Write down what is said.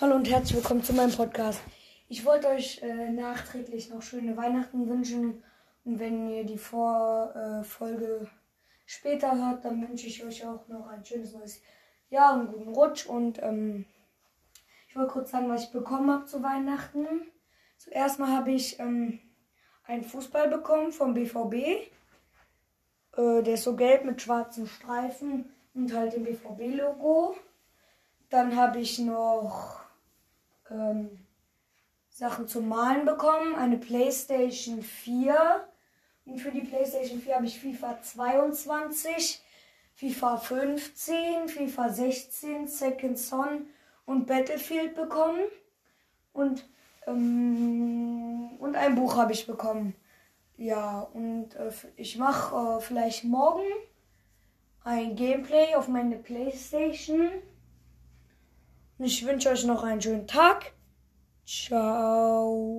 Hallo und herzlich willkommen zu meinem Podcast. Ich wollte euch äh, nachträglich noch schöne Weihnachten wünschen. Und wenn ihr die Vorfolge äh, später hört, dann wünsche ich euch auch noch ein schönes neues Jahr, einen guten Rutsch. Und ähm, ich wollte kurz sagen, was ich bekommen habe zu Weihnachten. Zuerst mal habe ich ähm, einen Fußball bekommen vom BVB. Äh, der ist so gelb mit schwarzen Streifen und halt dem BVB-Logo. Dann habe ich noch ähm, Sachen zum Malen bekommen. Eine PlayStation 4. Und für die PlayStation 4 habe ich FIFA 22, FIFA 15, FIFA 16, Second Son und Battlefield bekommen. Und, ähm, und ein Buch habe ich bekommen. Ja, und äh, ich mache äh, vielleicht morgen ein Gameplay auf meine Playstation. Und ich wünsche euch noch einen schönen Tag. Ciao.